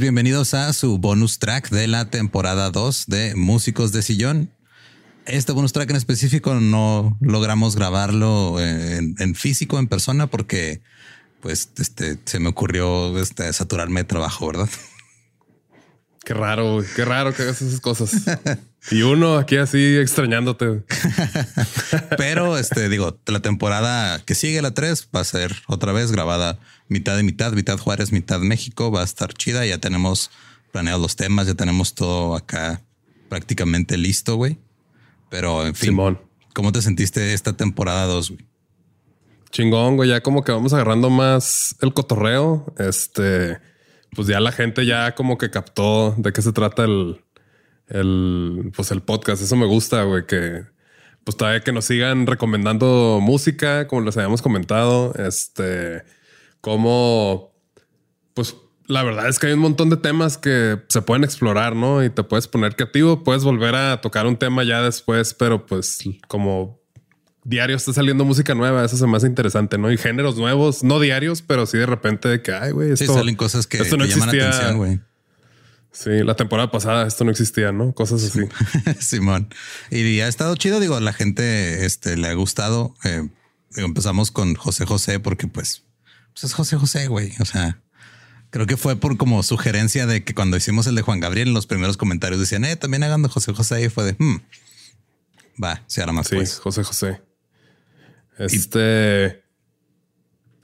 Bienvenidos a su bonus track de la temporada 2 de Músicos de Sillón. Este bonus track en específico no logramos grabarlo en, en físico, en persona, porque pues este, se me ocurrió este, saturarme de trabajo, ¿verdad? Qué raro. Qué raro que hagas esas cosas. y uno aquí así extrañándote. Pero este digo, la temporada que sigue la 3 va a ser otra vez grabada mitad de mitad, mitad Juárez, mitad México. Va a estar chida. Ya tenemos planeados los temas, ya tenemos todo acá prácticamente listo, güey. Pero en fin, Simón. ¿cómo te sentiste esta temporada 2, güey? Chingón, güey. Ya como que vamos agarrando más el cotorreo. Este, pues ya la gente ya como que captó de qué se trata el, el, pues el podcast. Eso me gusta, güey, que pues todavía que nos sigan recomendando música, como les habíamos comentado, este, como, pues la verdad es que hay un montón de temas que se pueden explorar, ¿no? Y te puedes poner creativo, puedes volver a tocar un tema ya después, pero pues como diario está saliendo música nueva, eso se me hace interesante, ¿no? Y géneros nuevos, no diarios, pero sí de repente de que, ay, güey, Sí, salen cosas que, esto no llaman la atención, güey. Sí, la temporada pasada esto no existía, ¿no? Cosas así. Simón. Y ha estado chido, digo, la gente este, le ha gustado. Eh, empezamos con José José porque pues, pues es José José, güey. O sea, creo que fue por como sugerencia de que cuando hicimos el de Juan Gabriel, en los primeros comentarios decían, eh, también hagan de José José y fue de, hmm, va, se hará más Sí, pues. José José. Este.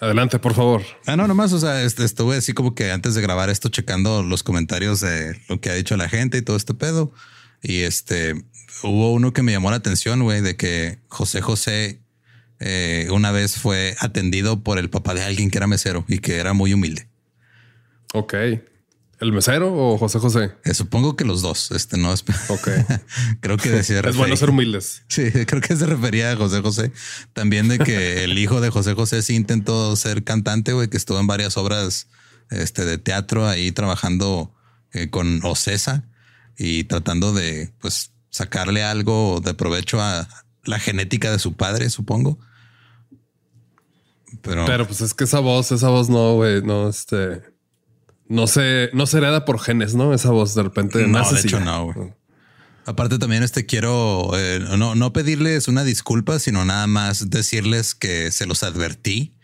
Adelante, por favor. Ah, no, nomás, o sea, este, estuve así como que antes de grabar esto checando los comentarios de lo que ha dicho la gente y todo este pedo. Y este, hubo uno que me llamó la atención, güey, de que José José eh, una vez fue atendido por el papá de alguien que era mesero y que era muy humilde. Ok. ¿El mesero o José José? Eh, supongo que los dos, este no es. Ok. creo que decía. es bueno ser humildes. Sí, creo que se refería a José José. También de que el hijo de José José sí intentó ser cantante, güey, que estuvo en varias obras este, de teatro ahí trabajando eh, con Ocesa y tratando de pues sacarle algo de provecho a la genética de su padre, supongo. Pero, Pero pues es que esa voz, esa voz no, güey, no, este. No se, no se hereda por genes, ¿no? Esa voz de repente No, nace de hecho no, güey. Aparte también este quiero eh, no, no pedirles una disculpa, sino nada más decirles que se los advertí.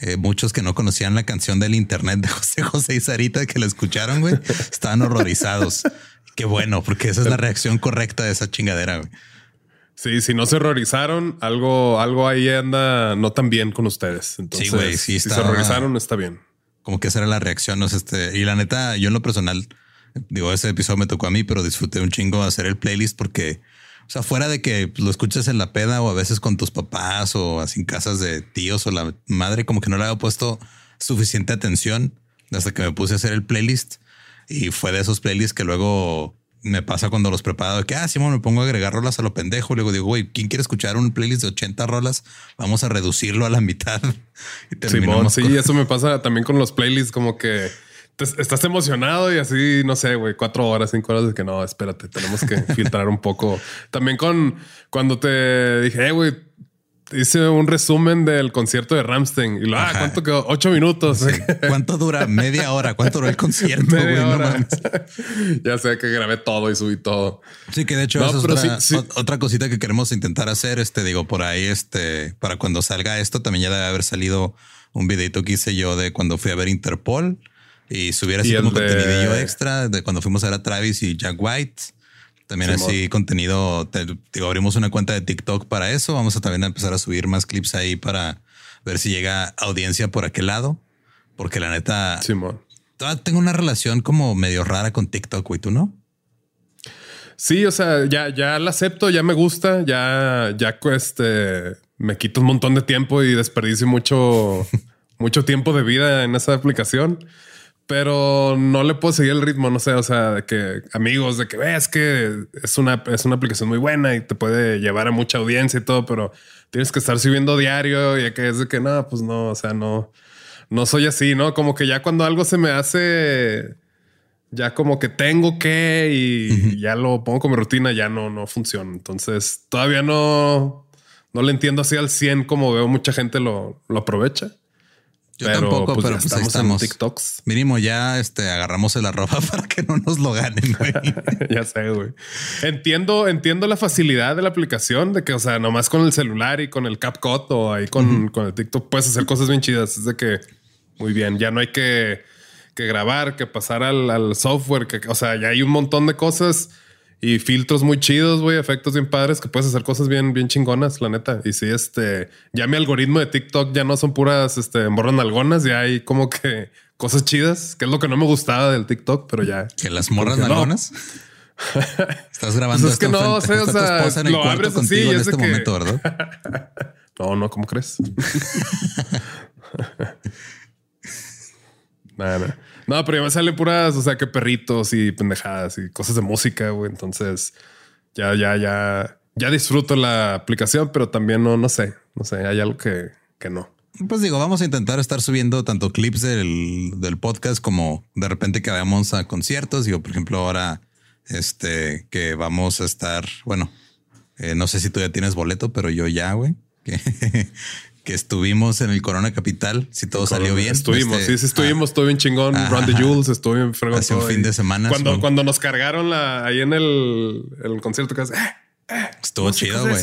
Eh, muchos que no conocían la canción del internet de José José y Sarita que la escucharon, güey, estaban horrorizados. Qué bueno, porque esa es la reacción correcta de esa chingadera. Güey. Sí, si no se horrorizaron, algo, algo ahí anda no tan bien con ustedes. Entonces, Sí, güey, sí si se horrorizaron, está bien. Como que esa era la reacción. ¿no? Este, y la neta, yo en lo personal, digo, ese episodio me tocó a mí, pero disfruté un chingo hacer el playlist porque, o sea, fuera de que lo escuches en la peda o a veces con tus papás o así en casas de tíos o la madre, como que no le había puesto suficiente atención hasta que me puse a hacer el playlist. Y fue de esos playlists que luego me pasa cuando los preparo que, ah, Simón, me pongo a agregar rolas a lo pendejo. Luego digo, güey, ¿quién quiere escuchar un playlist de 80 rolas? Vamos a reducirlo a la mitad. Y Simón, sí, con- eso me pasa también con los playlists, como que te- estás emocionado y así, no sé, güey, cuatro horas, cinco horas de que no, espérate, tenemos que filtrar un poco. También con cuando te dije, eh, güey, hice un resumen del concierto de Ramstein y lo, ah. ¿cuánto quedó? Ocho minutos. ¿Cuánto dura? Media hora. ¿Cuánto duró el concierto? güey? Media hora. ya sé que grabé todo y subí todo. Sí, que de hecho No, eso es otra, sí, otra cosita que queremos intentar hacer. Este digo por ahí, este para cuando salga esto, también ya debe haber salido un videito que hice yo de cuando fui a ver Interpol y subiera así como de- contenidillo extra de cuando fuimos a ver a Travis y Jack White. También así contenido. te- digo, abrimos una cuenta de TikTok para eso. Vamos a también empezar a subir más clips ahí para ver si llega audiencia por aquel lado. Porque la neta, Simón. tengo una relación como medio rara con TikTok, güey. ¿Tú no? Sí, o sea, ya, ya la acepto, ya me gusta, ya, ya este, me quito un montón de tiempo y desperdicio mucho, mucho tiempo de vida en esa aplicación, pero no le puedo seguir el ritmo, no sé, o sea, de que amigos, de que ves que es una, es una aplicación muy buena y te puede llevar a mucha audiencia y todo, pero tienes que estar subiendo diario y que es de que no, pues no, o sea, no, no soy así, ¿no? Como que ya cuando algo se me hace ya como que tengo que y ya lo pongo como rutina, ya no, no funciona. Entonces todavía no, no le entiendo así al 100 como veo mucha gente lo, lo aprovecha. Yo pero tampoco, pues, pero pues ahí estamos en estamos. TikToks. Mínimo ya este, agarramos el arroba para que no nos lo ganen, güey. ya sé, güey. Entiendo, entiendo la facilidad de la aplicación de que, o sea, nomás con el celular y con el CapCut o ahí con, con el TikTok puedes hacer cosas bien chidas. Es de que muy bien, ya no hay que, que grabar, que pasar al, al software, que, o sea, ya hay un montón de cosas y filtros muy chidos, güey, efectos bien padres que puedes hacer cosas bien, bien chingonas, la neta. Y sí, este, ya mi algoritmo de TikTok ya no son puras, este, morras nalgonas, ya hay como que cosas chidas, que es lo que no me gustaba del TikTok, pero ya. Que las morras no. nalgonas. Estás grabando Pues es que no, frente- o sea, o lo abres así en este que- momento, ¿verdad? No, no, ¿cómo crees? Nada, nada. No, pero ya me salen puras, o sea, que perritos y pendejadas y cosas de música, güey. Entonces, ya, ya, ya, ya disfruto la aplicación, pero también no, no sé, no sé, hay algo que, que no. Pues digo, vamos a intentar estar subiendo tanto clips del, del podcast como de repente que vayamos a conciertos. Digo, por ejemplo, ahora este que vamos a estar, bueno, eh, no sé si tú ya tienes boleto, pero yo ya, güey, que estuvimos en el Corona Capital, si todo salió bien. Estuvimos, Este, sí, sí, estuvimos, estuvo bien chingón. Ajá, Run the. Jules, estuvo bien fregón. Hace un fin ahí. de semana, Cuando, cuando nos cargaron la, ahí en el, el concierto, que hace, ¡eh! ah, estuvo chido, güey.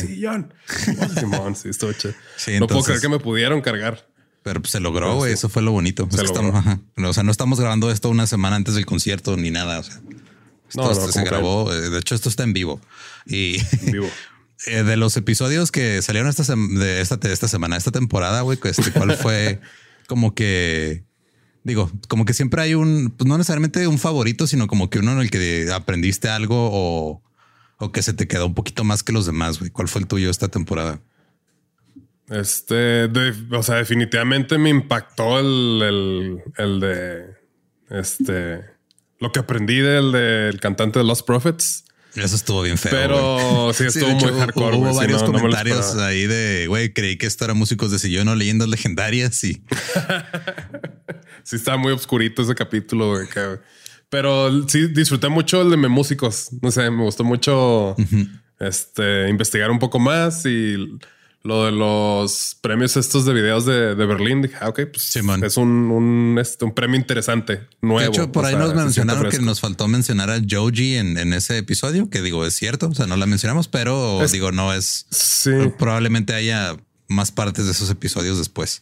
Simón, sí, estuvo chido. Sí, no puedo creer que me pudieron cargar. Pero pues, se logró, güey. sí. Eso fue lo bonito. Se logró. estamos- ajá. o sea, no estamos grabando esto una semana antes del concierto ni nada. O sea, esto No, no, se grabó. eh, De hecho, esto está en vivo. Y En vivo. eh, de los episodios que salieron esta, de esta, de esta semana, esta temporada, güey, este, ¿cuál fue como que digo, como que siempre hay un, pues no necesariamente un favorito, sino como que uno en el que aprendiste algo o, o que se te quedó un poquito más que los demás, güey. ¿Cuál fue el tuyo esta temporada? Este, de- o sea, definitivamente me impactó el, el, el de este, lo que aprendí del, del cantante de Lost Prophets. Eso estuvo bien feo. Pero sí, estuvo muy hecho, hardcore, Hubo varios no- comentarios ahí de, güey, creí que esto era músicos de sillón o leyendas legendarias y Sí, estaba muy oscurito ese capítulo, güey. Pero sí disfruté mucho el de Me músicos. No sé, me gustó mucho este investigar un poco más y lo de los premios estos de videos de, de Berlín. Dije, ah, ok, pues Simón. es un, un, este, un premio interesante, nuevo. De hecho, por ahí sea, nos mencionaron que nos faltó mencionar a Joji en, en ese episodio, que digo, es cierto, o sea, no la mencionamos, pero Es- digo, no es, Sí. probablemente haya más partes de esos episodios después.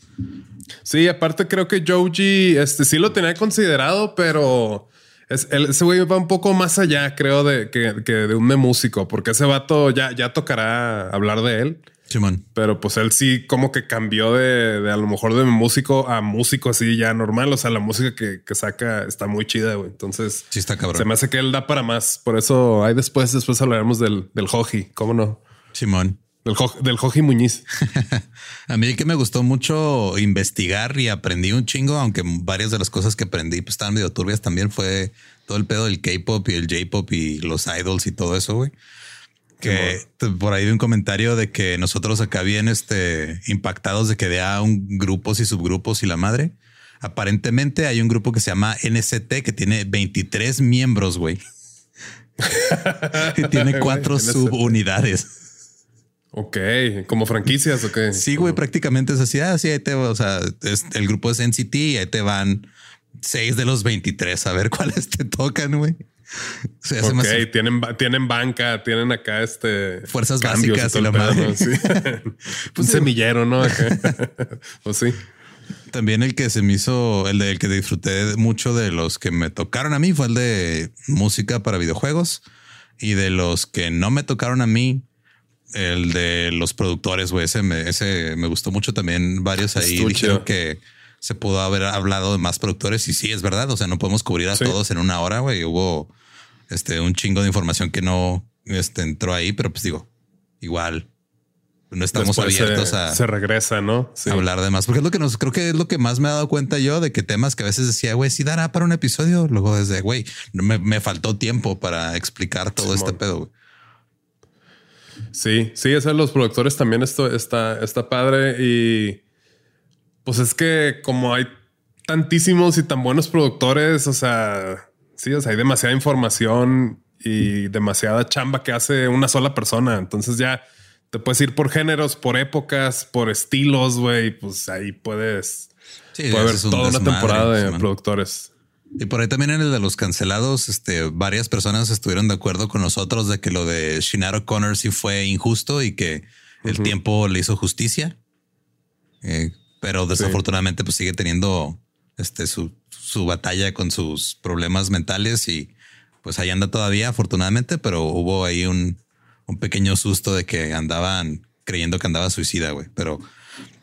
Sí, aparte creo que Joji, este sí lo tenía considerado, pero Es, el, ese güey va un poco más allá, creo, de que, que de un músico, porque ese vato ya, ya tocará hablar de él. Simón. Pero pues él sí como que cambió de, de a lo mejor de músico a músico así ya normal. O sea, la música que, que saca está muy chida, güey. Entonces Sí está cabrón. se me hace que él da para más. Por eso hay después, después hablaremos del, del Joji. ¿Cómo no? Simón. Del, Jo- del Joji Muñiz. A mí que me gustó mucho investigar y aprendí un chingo, aunque varias de las cosas que aprendí pues, estaban medio turbias también fue todo el pedo del K-pop y el J-pop y los idols y todo eso, güey. Que por ahí vi un comentario de que nosotros acá bien este, impactados de que vea un grupos y subgrupos y la madre. Aparentemente hay un grupo que se llama NCT que tiene 23 miembros, güey. y tiene cuatro subunidades. Ok, como franquicias o qué? Sí, güey, prácticamente es así. Ah, sí, ahí te va. O sea, es- el grupo es NCT y ahí te van seis de los 23 a ver cuáles te tocan, güey. O sea, se me Ok, hace- tienen, tienen banca, tienen acá este Fuerzas básicas todo y la madre. ¿no? Sí. Un semillero, ¿no? Acá. pues sí. También el que se me hizo, el del que disfruté mucho de los que me tocaron a mí fue el de música para videojuegos y de los que no me tocaron a mí, el de los productores, güey. Ese me, ese me gustó mucho también. Varios ahí Estuvo dijeron que se pudo haber hablado de más productores y sí, es verdad. O sea, no podemos cubrir a Sí. todos en una hora, güey. Hubo este un chingo de información que no este, entró ahí, pero pues digo, igual no estamos Después se- abiertos a Se regresa, ¿no? Sí. hablar de más, porque es lo que nos creo que es lo que más me he dado cuenta yo de que temas que a veces decía, güey, sí dará para un episodio. Luego desde, güey, no me, me faltó tiempo para explicar todo Simón. este pedo. Sí, sí, eso de los productores también esto está, está padre y pues es que como hay tantísimos y tan buenos productores, o sea, sí, o sea, hay demasiada información y demasiada chamba que hace una sola persona. Entonces ya te puedes ir por géneros, por épocas, por estilos, güey. Pues ahí puedes, Sí, puede haber toda una temporada de productores. Y por ahí también en el de los cancelados, este, varias personas estuvieron de acuerdo con nosotros de que lo de Shinaro O'Connor sí fue injusto y que el tiempo le hizo justicia. Eh, pero desafortunadamente pues sigue teniendo este su, su batalla con sus problemas mentales y pues ahí anda todavía afortunadamente, pero hubo ahí un, un pequeño susto de que andaban creyendo que andaba suicida, güey. Pero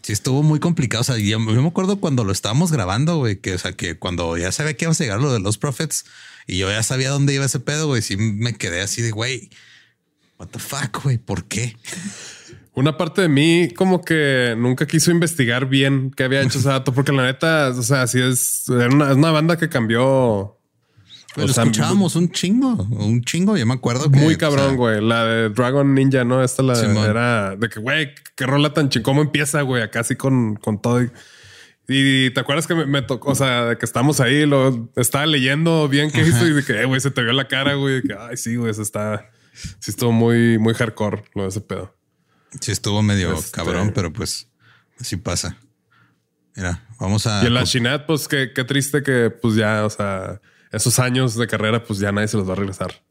sí estuvo muy complicado. O sea, yo, me acuerdo cuando lo estábamos grabando, güey, que, o sea, que cuando ya sabía que iba a llegar lo de los prophets y yo ya sabía dónde iba ese pedo, güey, sí me quedé así de, güey, what the fuck, güey, ¿por qué? Una parte de mí como que nunca quiso investigar bien qué había hecho ese dato, porque la neta, o sea, sí es, una, es una banda que cambió. Pues o lo sea, escuchábamos un chingo, un chingo. Yo me acuerdo que Muy o cabrón, sea, güey. La de Dragon Ninja, ¿no? Esta la Simón. era de que, güey, qué rola tan chingón. ¿Cómo empieza, güey? Acá así con, con todo. Y, y te acuerdas que me, me tocó, o sea, de que estamos ahí, lo estaba leyendo bien qué hizo y de que, eh, güey, se te vio la cara, güey. Que, ay, sí, güey, eso está, sí estuvo muy, muy hardcore lo de ese pedo. Sí estuvo medio Este- cabrón, pero pues así pasa. Mira, vamos a. Y en la Shinat, pues qué, qué triste que, pues ya, o sea, esos años de carrera, pues ya nadie se los va a regresar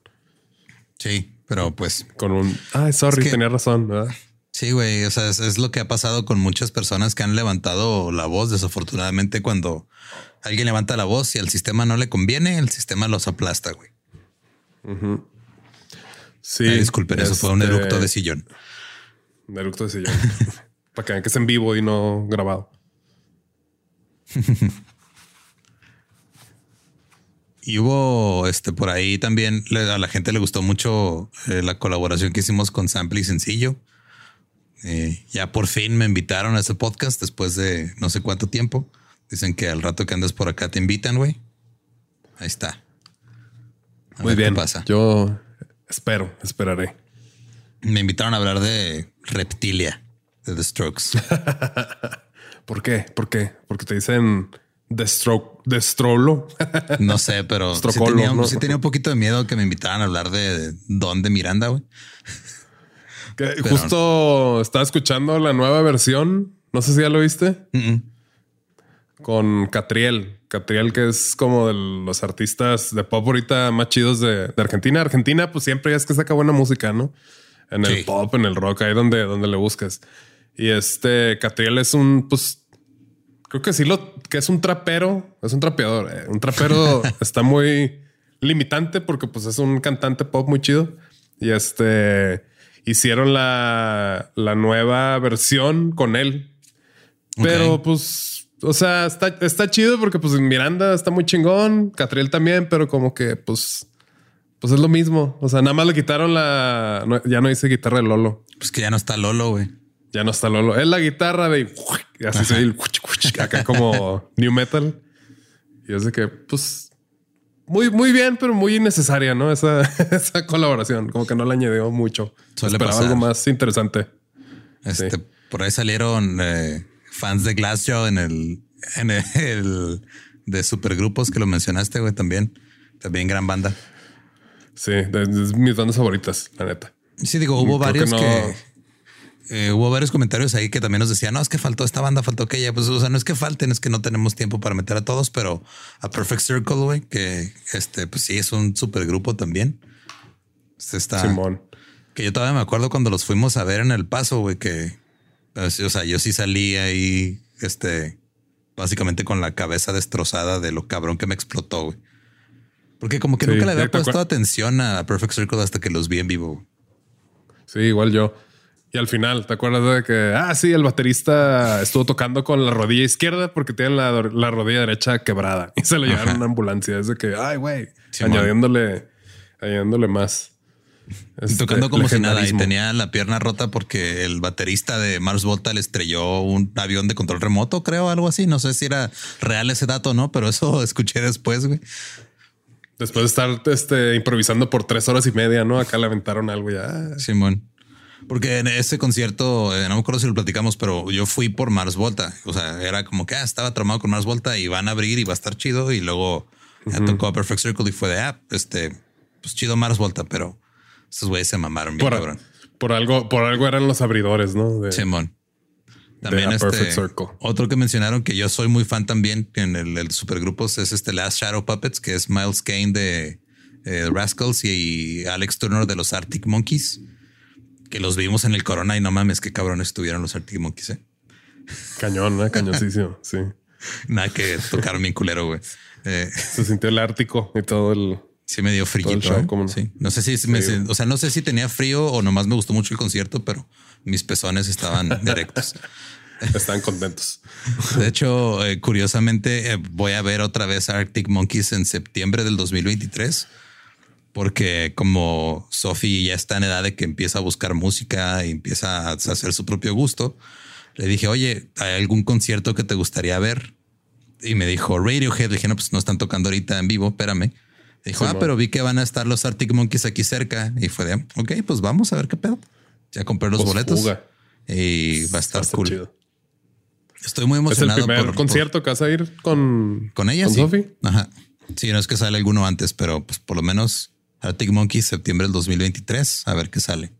Sí, pero pues con un, ay, sorry, Es que- tenía razón, ¿verdad? Sí, güey. O sea, es, es lo que ha pasado con muchas personas que han levantado la voz. Desafortunadamente, cuando alguien levanta la voz y al sistema no le conviene, el sistema los aplasta, güey. Sí. Ay, disculpen, eso fue un este, eructo de sillón. Eructo de sillón. Para que vean que es en vivo y no grabado. Y hubo este por ahí también a la gente le gustó mucho eh, la colaboración que hicimos con Sample y Sencillo. Eh, ya por fin me invitaron a ese podcast después de no sé cuánto tiempo. Dicen que al rato que andes por acá te invitan, güey. Ahí está. A Muy qué bien. pasa? Yo espero, esperaré. Me invitaron a hablar de Reptilia de The Strokes. ¿Por qué? ¿Por qué? Porque te dicen destro, destrolo. No sé, pero sí tenía, ¿no? sí tenía un poquito de miedo que me invitaran a hablar de Don de Miranda, güey. Justo estaba escuchando la nueva versión. No sé si ya lo viste. Con Catriel. Catriel, que es como de los artistas de pop ahorita más chidos de, de Argentina. Argentina, pues siempre es que saca buena música, ¿no? En el Sí. pop, en el rock, ahí donde, donde le busques. Y este Catriel es un, pues, creo que sí lo que es un trapero, es un trapeador. eh. Un trapero está muy, limitante porque pues es un cantante pop muy chido. Y este hicieron la, la nueva versión con él. Pero Ok. pues, o sea, está, está chido porque pues Miranda está muy chingón, Catriel también, pero como que pues, pues es lo mismo. O sea, nada más le quitaron la, no- ya no dice guitarra de Lolo. Pues que ya no está Lolo, güey. Ya no está Lolo. Es la guitarra de y así se el acá como new metal. Y es de que, pues, muy, muy bien, pero muy innecesaria, ¿no? Esa, esa colaboración. Como que no le añadió mucho. Suele Esperaba pasar. algo más interesante. Este, Sí. por ahí salieron eh, fans de Glassjaw en el, en el de supergrupos que lo mencionaste, güey, también. También gran banda. Sí, de mis bandas favoritas, la neta. Sí, digo, hubo Creo varios que, no. eh, hubo varios comentarios ahí que también nos decían, no, es que faltó esta banda, faltó aquella. Pues, o sea, no es que falten, es que no tenemos tiempo para meter a todos, pero a Perfect Circle, güey, que este, pues sí, es un supergrupo también. Este está, Simón. que yo todavía me acuerdo cuando los fuimos a ver en El Paso, güey, que, pues, o sea, yo sí salí ahí, este, básicamente con la cabeza destrozada de lo cabrón que me explotó, güey. Porque como que Sí, nunca le había ¿te acuer- puesto atención a Perfect Circle hasta que los vi en vivo. Sí, igual yo. Y al final, ¿te acuerdas de que, ah, sí, el baterista estuvo tocando con la rodilla izquierda porque tiene la, la rodilla derecha quebrada y se lo llevaron a una ambulancia? Es de que, ay, güey, añadiéndole, añadiéndole más. Este, Tocando como si nada y tenía la pierna rota porque el baterista de Mars Volta le estrelló un avión de control remoto, creo, algo así. No sé si era real ese dato o no, pero eso escuché después, güey. Después de estar este, improvisando por tres horas y media, ¿no? Acá le aventaron algo ya. Simón. Porque en ese concierto, eh, no me acuerdo si lo platicamos, pero yo fui por Mars Volta. O sea, era como que ah, estaba traumado con Mars Volta y van a abrir y va a estar chido. Y luego ya tocó a Perfect Circle y fue de ah, este, pues chido Mars Volta, pero esos güeyes se mamaron bien, Por, cabrón. por algo, por algo eran los abridores, ¿no? De- Simón. También este Perfect Circle. otro que mencionaron que yo soy muy fan también en el, el supergrupos es este Last Shadow Puppets, que es Miles Kane de eh, Rascals y Alex Turner de los Arctic Monkeys, que los vimos en el Corona y no mames, qué cabrones estuvieron los Arctic Monkeys, eh. Cañón, ¿eh? cañoncísimo. sí. Nada que tocaron bien culero, güey. Eh, Se sintió el Ártico y todo el. sí me dio frío. Show, ¿cómo no? Sí. No sé si me- o sea, no sé si tenía frío o nomás me gustó mucho el concierto, pero mis pezones estaban directos. Están contentos. De hecho, eh, curiosamente, eh, voy a ver otra vez Arctic Monkeys en septiembre del 2023, porque como Sophie ya está en edad de que empieza a buscar música y empieza a hacer su propio gusto, le dije, oye, ¿hay algún concierto que te gustaría ver? Y me dijo Radiohead. Le dije, no, pues no están tocando ahorita en vivo, espérame. Dijo, Sí, ah, pero vi que van a estar los Arctic Monkeys aquí cerca. Y fue de, ok, pues vamos a ver qué pedo. Ya compré los Pues, boletos fuga. y va a estar Está cool. chido. Estoy muy Es el emocionado primer por- por, concierto que vas a ir con, con ella, con sí. Sophie. Ajá. Sí, no es que sale alguno antes, pero pues por lo menos Arctic Monkeys septiembre del 2023, a ver qué sale.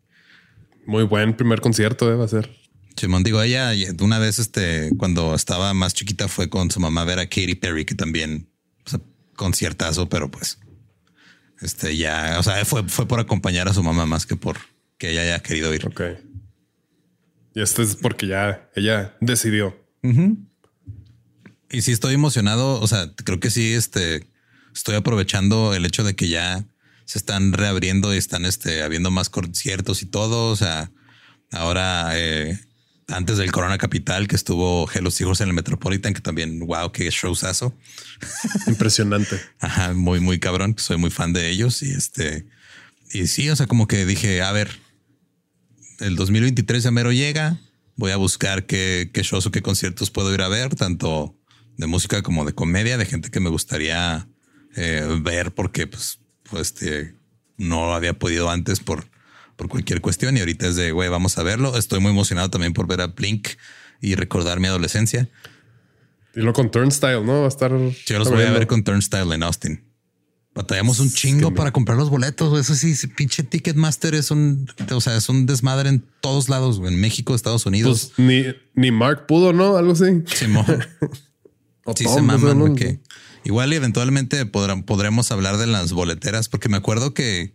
Muy buen primer concierto, eh, va a ser. Simón, digo, ella una vez, este, cuando estaba más chiquita, fue con su mamá a ver a Katy Perry, que también, o sea, conciertazo, pero pues, este, ya, o sea, fue, fue por acompañar a su mamá más que por que ella haya querido ir. Ok. Y este es porque ya ella decidió. Y sí estoy emocionado, o sea, creo que sí, este, estoy aprovechando el hecho de que ya se están reabriendo y están, este, habiendo más conciertos y todo, o sea, ahora, eh, antes del Corona Capital, que estuvo Hello Seahorse en el Metropolitan, que también, wow, qué showzazo. Impresionante. Ajá, muy, muy cabrón. Soy muy fan de ellos y este, y sí, o sea, como que dije, a ver, el 2023 ya mero llega. Voy a buscar qué, qué shows o qué conciertos puedo ir a ver, tanto de música como de comedia, de gente que me gustaría eh, ver porque pues, pues este, no había podido antes por, por cualquier cuestión y ahorita es de, güey, vamos a verlo. Estoy muy emocionado también por ver a Blink y recordar mi adolescencia. Y lo con Turnstile, ¿no? Va a estar. Yo los voy a ver con Turnstile en Austin. Batallamos un chingo para comprar los boletos. Eso sí, pinche Ticketmaster es un, o sea, es un desmadre en todos lados, en México, Estados Unidos. Pues ni, ni Mark pudo, ¿no? Algo así. Simón. Sí se maman, igual y eventualmente podrán, podremos hablar de las boleteras, porque me acuerdo que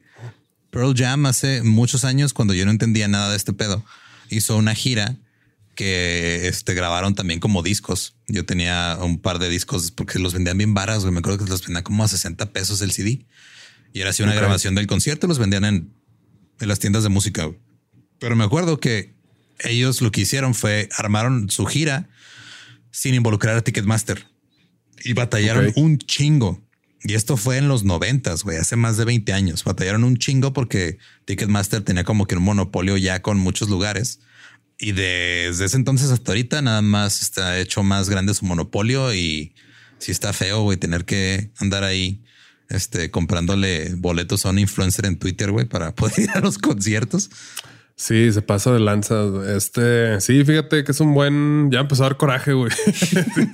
Pearl Jam hace muchos años, cuando yo no entendía nada de este pedo, hizo una gira que este, grabaron también como discos. Yo tenía un par de discos porque los vendían bien varas, güey. Me acuerdo que los vendían como a 60 pesos el CD. Y era así una grabación del concierto, los vendían en, en las tiendas de música. Pero me acuerdo que ellos lo que hicieron fue armaron su gira sin involucrar a Ticketmaster y batallaron un chingo. Y esto fue en los noventas, güey, hace más de 20 años. Batallaron un chingo porque Ticketmaster tenía como que un monopolio ya con muchos lugares. Y desde ese entonces hasta ahorita nada más está hecho más grande su monopolio y si está feo, güey, tener que andar ahí este, comprándole boletos a un influencer en Twitter, güey, para poder ir a los conciertos. Sí, se pasa de lanza. Este, sí, fíjate que es un buen. Ya empezó a dar coraje, güey.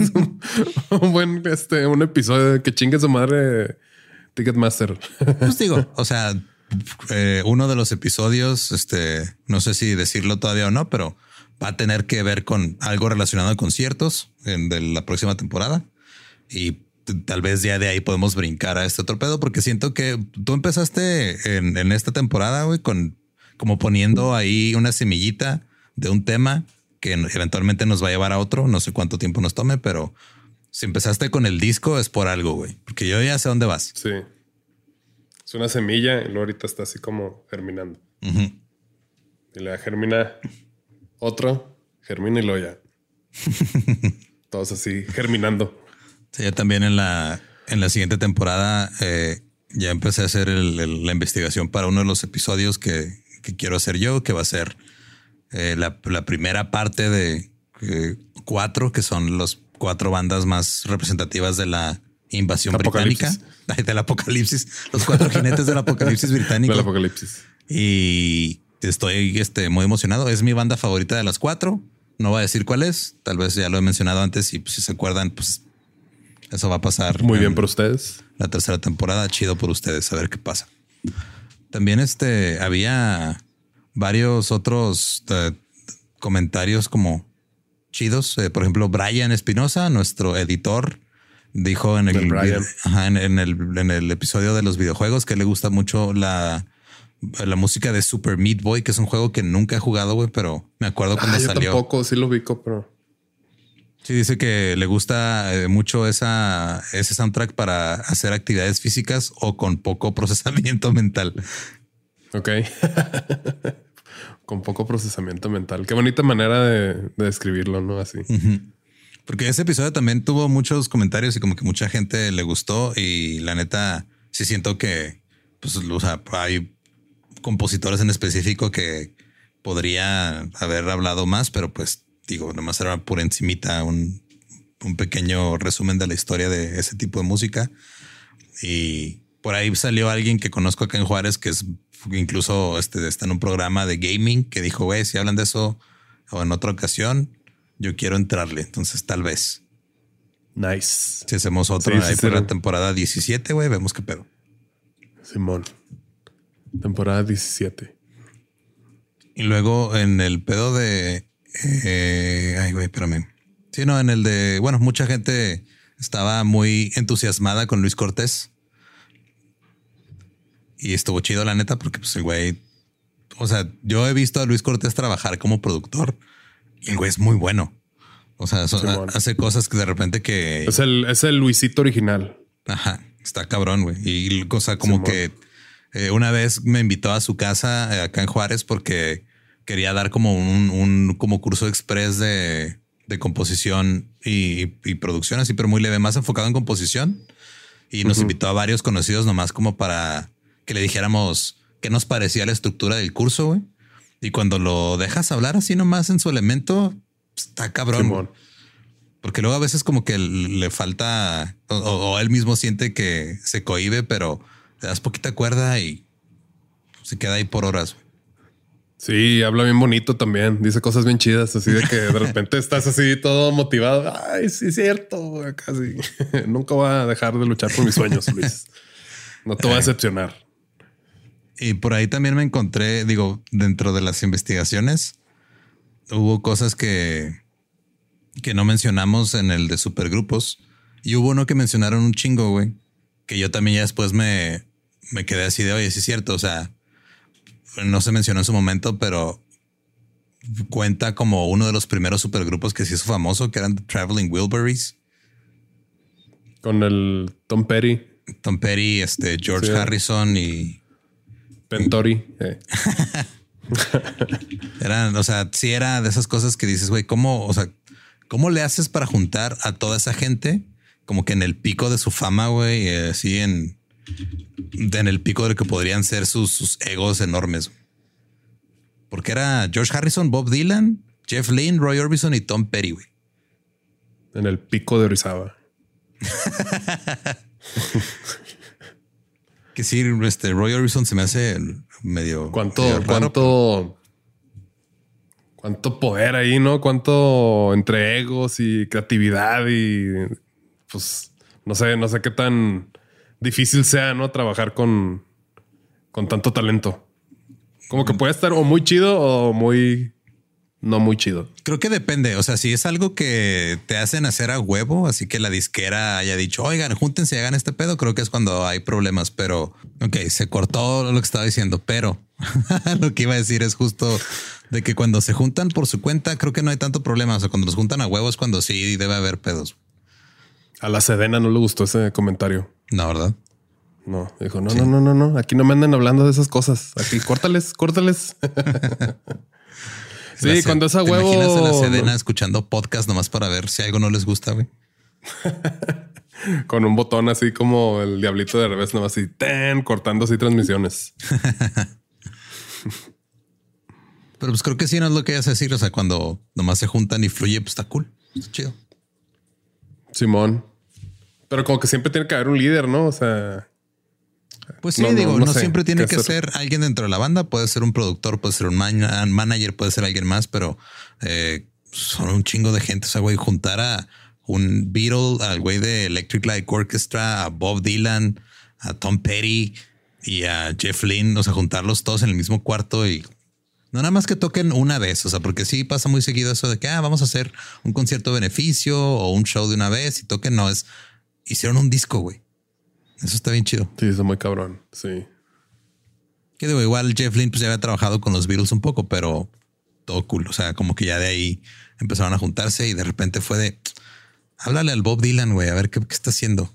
un, buen, este, un episodio que chingue su madre Ticketmaster. Pues digo, o sea, eh, uno de los episodios, este, no sé si decirlo todavía o no, pero va a tener que ver con algo relacionado a conciertos en, de la próxima temporada. Y tal vez ya de ahí podemos brincar a este otro pedo, porque siento que tú empezaste en, en esta temporada, güey, con como poniendo ahí una semillita de un tema que eventualmente nos va a llevar a otro. No sé cuánto tiempo nos tome, pero si empezaste con el disco es por algo, güey, porque yo ya sé dónde vas. Sí. Es una semilla y luego ahorita está así como germinando. Y le germina otro, germina y luego ya. Todos así germinando. Sí, yo también en la, en la siguiente temporada eh, ya empecé a hacer la investigación para uno de los episodios que, que quiero hacer yo, que va a ser eh, la, primera parte de eh, cuatro, que son los cuatro bandas más representativas de la invasión británica, del apocalipsis, los cuatro jinetes del apocalipsis británico. Del apocalipsis. Y estoy este, muy emocionado. Es mi banda favorita de las cuatro. No voy a decir cuál es. Tal vez ya lo he mencionado antes y pues, si se acuerdan, pues eso va a pasar. Muy bien por ustedes. La tercera temporada, chido por ustedes. A ver qué pasa. También este había varios otros eh, comentarios como chidos. Eh, por ejemplo, Brian Espinosa, nuestro editor, dijo en el, en, el, en el episodio de los videojuegos que le gusta mucho la, la música de Super Meat Boy, que es un juego que nunca he jugado, güey, pero me acuerdo cuando ah, yo salió. Tampoco, sí lo ubico, pero. Sí, dice que le gusta eh, mucho esa, ese soundtrack para hacer actividades físicas o con poco procesamiento mental. Ok. con poco procesamiento mental. Qué bonita manera de, describirlo, ¿no? Así. Porque ese episodio también tuvo muchos comentarios y como que mucha gente le gustó y la neta sí siento que pues, o sea, hay compositores en específico que podría haber hablado más, pero pues digo, nomás era por encimita un, un pequeño resumen de la historia de ese tipo de música. Y por ahí salió alguien que conozco acá en Juárez, que es incluso este, está en un programa de gaming, que dijo, güey, si hablan de eso o en otra ocasión, yo quiero entrarle. Entonces, tal vez. Nice. Si hacemos otro ahí por la temporada 17, güey, vemos qué pedo. Simón. Temporada 17. Y luego en el pedo de eh, ay, güey, espérame. Sí, no, en el de, bueno, mucha gente estaba muy entusiasmada con Luis Cortés. Y estuvo chido, la neta, porque pues el güey, o sea, yo he visto a Luis Cortés trabajar como productor el güey es muy bueno. O sea, hace cosas que de repente que... Es el, es el Luisito original. Ajá, está cabrón, güey. Y cosa como que eh, una vez me invitó a su casa eh, acá en Juárez porque quería dar como un, como curso express de, composición y, producción, así, pero muy leve, más enfocado en composición. Y nos invitó a varios conocidos nomás como para que le dijéramos qué nos parecía la estructura del curso, güey. Y cuando lo dejas hablar así nomás en su elemento, está cabrón. Porque luego a veces como que le falta o, él mismo siente que se cohibe, pero le das poquita cuerda y se queda ahí por horas. Sí, habla bien bonito también. Dice cosas bien chidas, así de que de repente estás así todo motivado. Ay, sí, es cierto. Casi nunca voy a dejar de luchar por mis sueños, Luis. No te voy a decepcionar. Y por ahí también me encontré, digo, dentro de las investigaciones, hubo cosas que, que no mencionamos en el de supergrupos. Y hubo uno que mencionaron un chingo, güey, que yo también ya después me, me quedé así de, oye, sí es cierto. O sea, no se mencionó en su momento, pero cuenta como uno de los primeros supergrupos que se hizo famoso, que eran The Traveling Wilburys. Con el Tom Petty. Tom Petty, este, George Sí. Harrison y Pentori. eh. eran, o sea, sí era de esas cosas que dices, güey, ¿cómo, o sea, cómo le haces para juntar a toda esa gente como que en el pico de su fama, güey, eh, así en, en el pico de lo que podrían ser sus, sus egos enormes? Porque era George Harrison, Bob Dylan, Jeff Lynne, Roy Orbison y Tom Petty, güey. En el pico de Orizaba. Que sí, este Roy Orbison se me hace medio. ¿Cuánto, medio raro, cuánto, cuánto poder ahí, no? Cuánto entre egos y creatividad y pues no sé, no sé qué tan difícil sea, no trabajar con, con tanto talento. Como que puede estar o muy chido o muy no muy chido. Creo que depende. O sea, si es algo que te hacen hacer a huevo, así que la disquera haya dicho, oigan, júntense y hagan este pedo, creo que es cuando hay problemas. Pero, ok, se cortó lo que estaba diciendo, pero lo que iba a decir es justo de que cuando se juntan por su cuenta, creo que no hay tanto problema. O sea, cuando los juntan a huevos, cuando sí debe haber pedos. A la Sedena no le gustó ese comentario. No, ¿verdad? No, dijo, no, no, no, no, no. Aquí no me andan hablando de esas cosas. Aquí córtales, córtales. Sí, cuando es a ¿te huevo. imaginas a la Sedena escuchando podcast nomás para ver si algo no les gusta, güey. Con un botón así como el diablito de revés, nomás así, ten, cortando así transmisiones. Pero pues creo que sí no es lo que a decir. O sea, cuando nomás se juntan y fluye, pues está cool. Está chido. Simón. Pero como que siempre tiene que haber un líder, ¿no? O sea, Pues sí, No, digo, no no, sé siempre tiene que hacer. ser alguien dentro de la banda. Puede ser un productor, puede ser un man- manager, puede ser alguien más, pero eh, son un chingo de gente. O sea, güey, juntar a un Beatle, al güey de Electric Light Orchestra, a Bob Dylan, a Tom Petty y a Jeff Lynne, o sea, juntarlos todos en el mismo cuarto y no nada más que toquen una vez, o sea, porque sí pasa muy seguido eso de que ah, vamos a hacer un concierto de beneficio o un show de una vez y toquen. No es hicieron un disco, güey. Eso está bien chido. sí, es muy cabrón. Sí. Que digo, igual Jeff Lynne pues ya había trabajado con los Beatles un poco, pero todo cool. O sea, como que ya de ahí empezaron a juntarse y de repente fue de háblale al Bob Dylan, güey, a ver qué, qué está haciendo.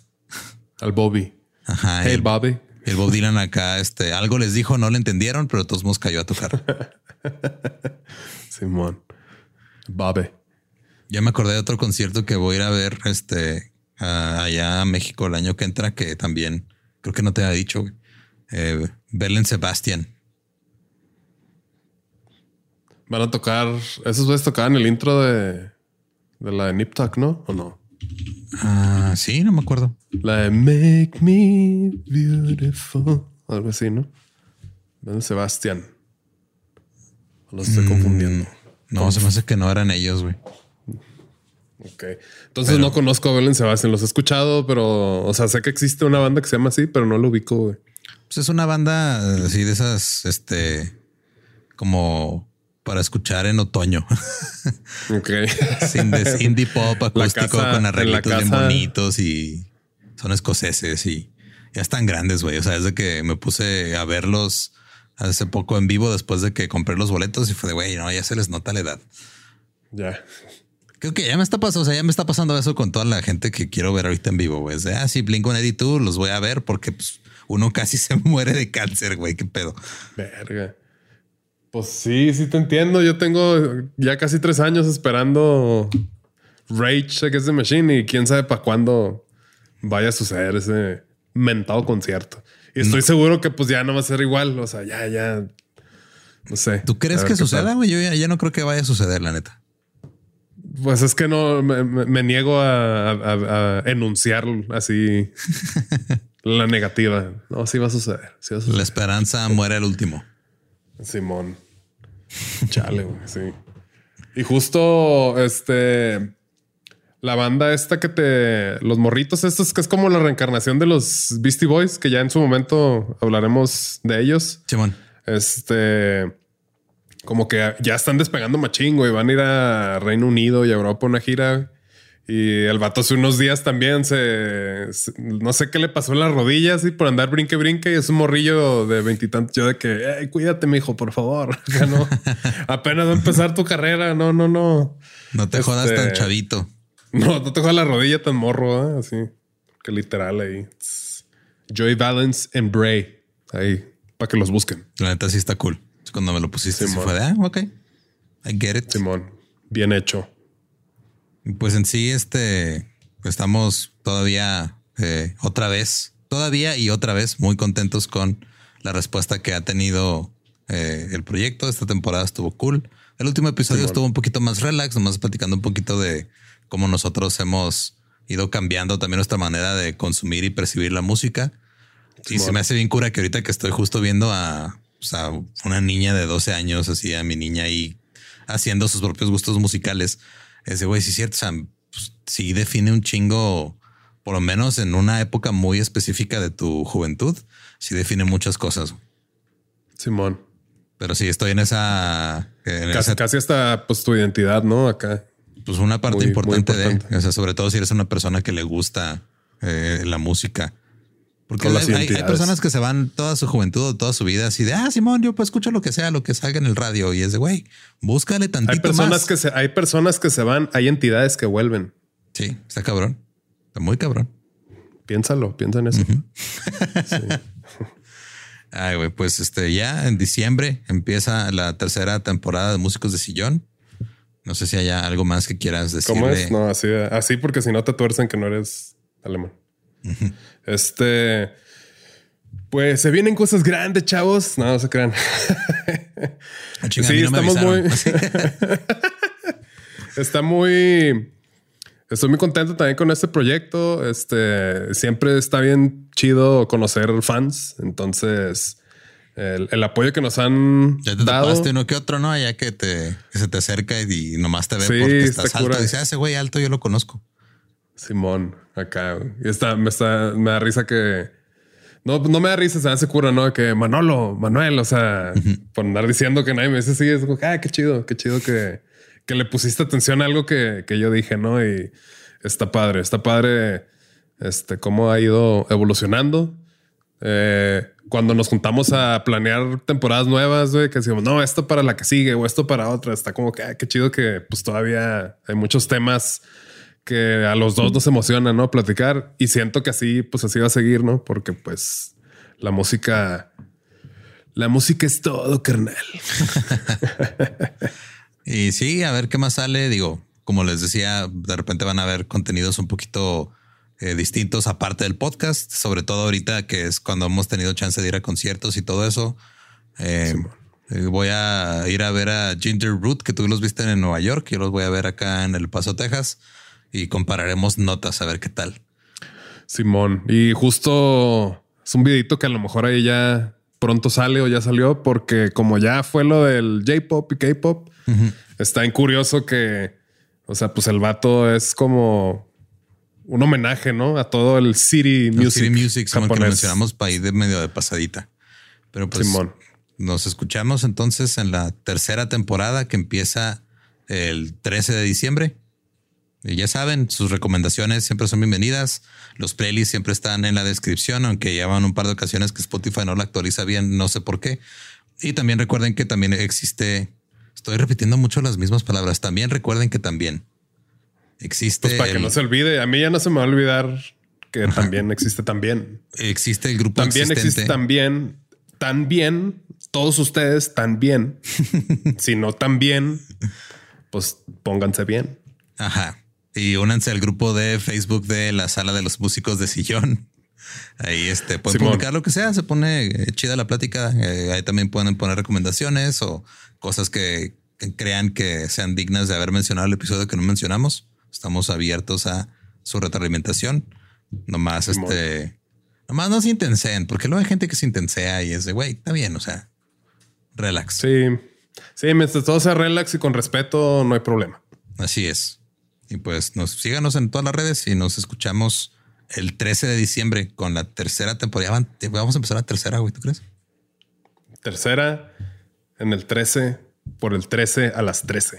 Al Bobby. Ajá. Hey, el, Bobby. el Bob Dylan acá, este algo les dijo, no le entendieron, pero de todos modos cayó a tocar. Simón. Bobby. ya me acordé de otro concierto que voy a ir a ver este allá a México el año que entra, que también creo que no te había dicho, güey. Eh, Belén Sebastián. Van a tocar, esos güeyes tocaban el intro de, de la de Nip Tuck, ¿no? ¿O no? Ah, sí, no me acuerdo. La de Make Me Beautiful. Algo así, ¿no? Ben Sebastián. O Los estoy confundiendo. No, se me hace que no eran ellos, güey. Ok. Entonces no conozco a Belén Sebastián. Los he escuchado, pero, o sea, sé que existe una banda que se llama así, pero no lo ubico, güey. Pues es una banda así de esas, este, como para escuchar en otoño. Ok. Sin de indie pop acústico casa- con arreglitos bien casa- bonitos y son escoceses y ya están grandes, güey. O sea, es de que me puse a verlos hace poco en vivo después de que compré los boletos y fue de, güey, no, ya se les nota la edad. Ya. Creo que ya me está pasando, o sea, ya me está pasando eso con toda la gente que quiero ver ahorita en vivo, güey. Es de, ah, sí, Blink-182 los voy a ver porque pues, uno casi se muere de cáncer, güey. Qué pedo. Verga. Pues sí, sí te entiendo. Yo tengo ya casi tres años esperando Rage Against the Machine y quién sabe para cuándo vaya a suceder ese mentado concierto. Y estoy seguro que pues ya no va a ser igual. O sea, ya, ya. No sé. ¿Tú crees que suceda, güey? Yo ya, ya no creo que vaya a suceder, la neta. Pues es que no me, niego a, a- a enunciar así la negativa. No, sí va a suceder. Sí va a suceder. La esperanza muere al último. Simón. Chale, güey, sí. Y justo este. La banda esta que te. Los morritos, estos que es como la reencarnación de los Beastie Boys, que ya en su momento hablaremos de ellos. Simón. Este. Como que ya están despegando machín, güey. Van a ir a Reino Unido y a Europa una gira. Y el vato hace unos días también se, se- no sé qué le pasó en las rodillas y por andar brinque brinque y es un morrillo de veintitantos. Yo de que "Ey, cuídate, mijo, por favor. No, apenas va a empezar tu carrera. No, no, no. No te jodas Este- tan chavito. No, no te jodas la rodilla tan morro, ¿eh? así que literal ahí. Joy Valence and Bray. Ahí, para que los busquen. La neta sí está cool. Cuando me lo pusiste, sí, fue de, ah, ok. I get it. Simón, bien hecho. Pues en sí, este, estamos todavía eh, otra vez, todavía y otra vez muy contentos con la respuesta que ha tenido eh, el proyecto. Esta temporada estuvo cool. El último episodio estuvo un poquito más relax, nomás platicando un poquito de cómo nosotros hemos ido cambiando también nuestra manera de consumir y percibir la música. y se me hace bien cura que ahorita que estoy justo viendo a, una niña de 12 años, así a mi niña ahí haciendo sus propios gustos musicales. Ese güey, sí es cierto, o sea, pues, sí define un chingo, por lo menos en una época muy específica de tu juventud, sí define muchas cosas. Simón. Pero sí, estoy en esa... casi, hasta pues tu identidad, ¿no? Acá. Pues una parte importante, de, o sea, sobre todo si eres una persona que le gusta eh, la música. Porque hay, personas que se van toda su juventud, toda su vida así de, ah, Simón, yo pues escucho lo que sea, lo que salga en el radio. Y es de, güey, búscale tantito hay personas Que se, hay personas que se van, hay entidades que vuelven. Sí, está cabrón. Está muy cabrón. Piénsalo, piensa en eso. Ay, güey, pues este ya en diciembre empieza la tercera temporada de Músicos de Sillón. No sé si haya algo más que quieras decir. ¿Cómo es? No, así, así porque si no te tuercen que no eres alemán. Este, pues se vienen cosas grandes, chavos. No, no se crean. Ah, sí, estamos muy. Está muy. Estoy muy contento también con este proyecto. Este siempre está bien chido conocer fans. Entonces, el, apoyo que nos han ya te dado. uno que otro, ¿no? Ya que te se te acerca y, nomás te ve porque estás alto. Dice, ah, ese güey alto yo lo conozco. Simón, acá. Y está, me, está, me da risa que. No, no me da risa, se hace cura, ¿no? Que Manolo, Manuel, o sea, por andar diciendo que nadie me dice, sí, es como, ah, qué chido, qué chido que, que le pusiste atención a algo que, que yo dije, ¿no? Y está padre, está padre este, cómo ha ido evolucionando. Eh, cuando nos juntamos a planear temporadas nuevas, güey, que decimos, no, esto para la que sigue o esto para otra, está como que, ah, qué chido que pues todavía hay muchos temas que a los dos nos emociona, ¿no? Platicar y siento que así, pues así va a seguir, ¿no? Porque pues la música, la música es todo, carnal. y sí, a ver qué más sale. Digo, como les decía, de repente van a haber contenidos un poquito eh, distintos aparte del podcast, sobre todo ahorita que es cuando hemos tenido chance de ir a conciertos y todo eso. Eh, eh, voy a ir a ver a Ginger Root, que tú los viste en Nueva York. Yo los voy a ver acá en El Paso, Texas y compararemos notas a ver qué tal. Simón, y justo es un videito que a lo mejor ahí ya pronto sale o ya salió, porque como ya fue lo del J-pop y K-pop, está en curioso que, o sea, pues el vato es como un homenaje, ¿no? A todo el City Music. City Music, como que mencionamos para ir de medio de pasadita. Pero pues Simón. nos escuchamos entonces en la tercera temporada que empieza el 13 de diciembre. Y ya saben, sus recomendaciones siempre son bienvenidas. Los playlists siempre están en la descripción, aunque ya van un par de ocasiones que Spotify no la actualiza bien, no sé por qué. Y también recuerden que también existe, estoy repitiendo mucho las mismas palabras, también recuerden que también existe... Pues para que no se olvide, a mí ya no se me va a olvidar que también existe también. Existe el grupo También existe también, también, todos ustedes también. si no también, pues pónganse bien. Ajá. Y únanse al grupo de Facebook de la sala de los músicos de sillón. Ahí este pueden publicar lo que sea, se pone eh, chida la plática. Eh, ahí también pueden poner recomendaciones o cosas que, crean que sean dignas de haber mencionado el episodio que no mencionamos. Estamos abiertos a su retroalimentación. Nomás este, nomás no se intenseen, porque luego hay gente que se intensea y es de güey, está bien, o sea, relax. Sí, sí, mientras todo sea relax y con respeto, no hay problema. Así es. Y pues nos síganos en todas las redes y nos escuchamos el 13 de diciembre con la tercera temporada. Vamos a empezar la tercera, güey, ¿tú crees? Tercera en el 13 por el 13 a las 13.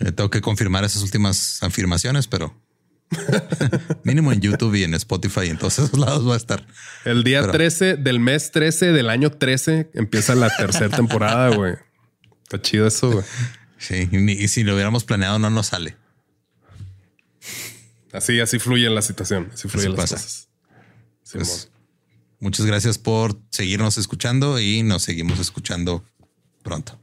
Eh, tengo que confirmar esas últimas afirmaciones, pero mínimo en YouTube y en Spotify y en todos esos lados va a estar. El día 13 del mes 13 del año 13 empieza la tercera temporada, güey. Está chido eso, güey. Sí, y si lo hubiéramos planeado no nos sale. Así, así fluye la situación, así fluye las cosas. Pues, muchas gracias por seguirnos escuchando y nos seguimos escuchando pronto.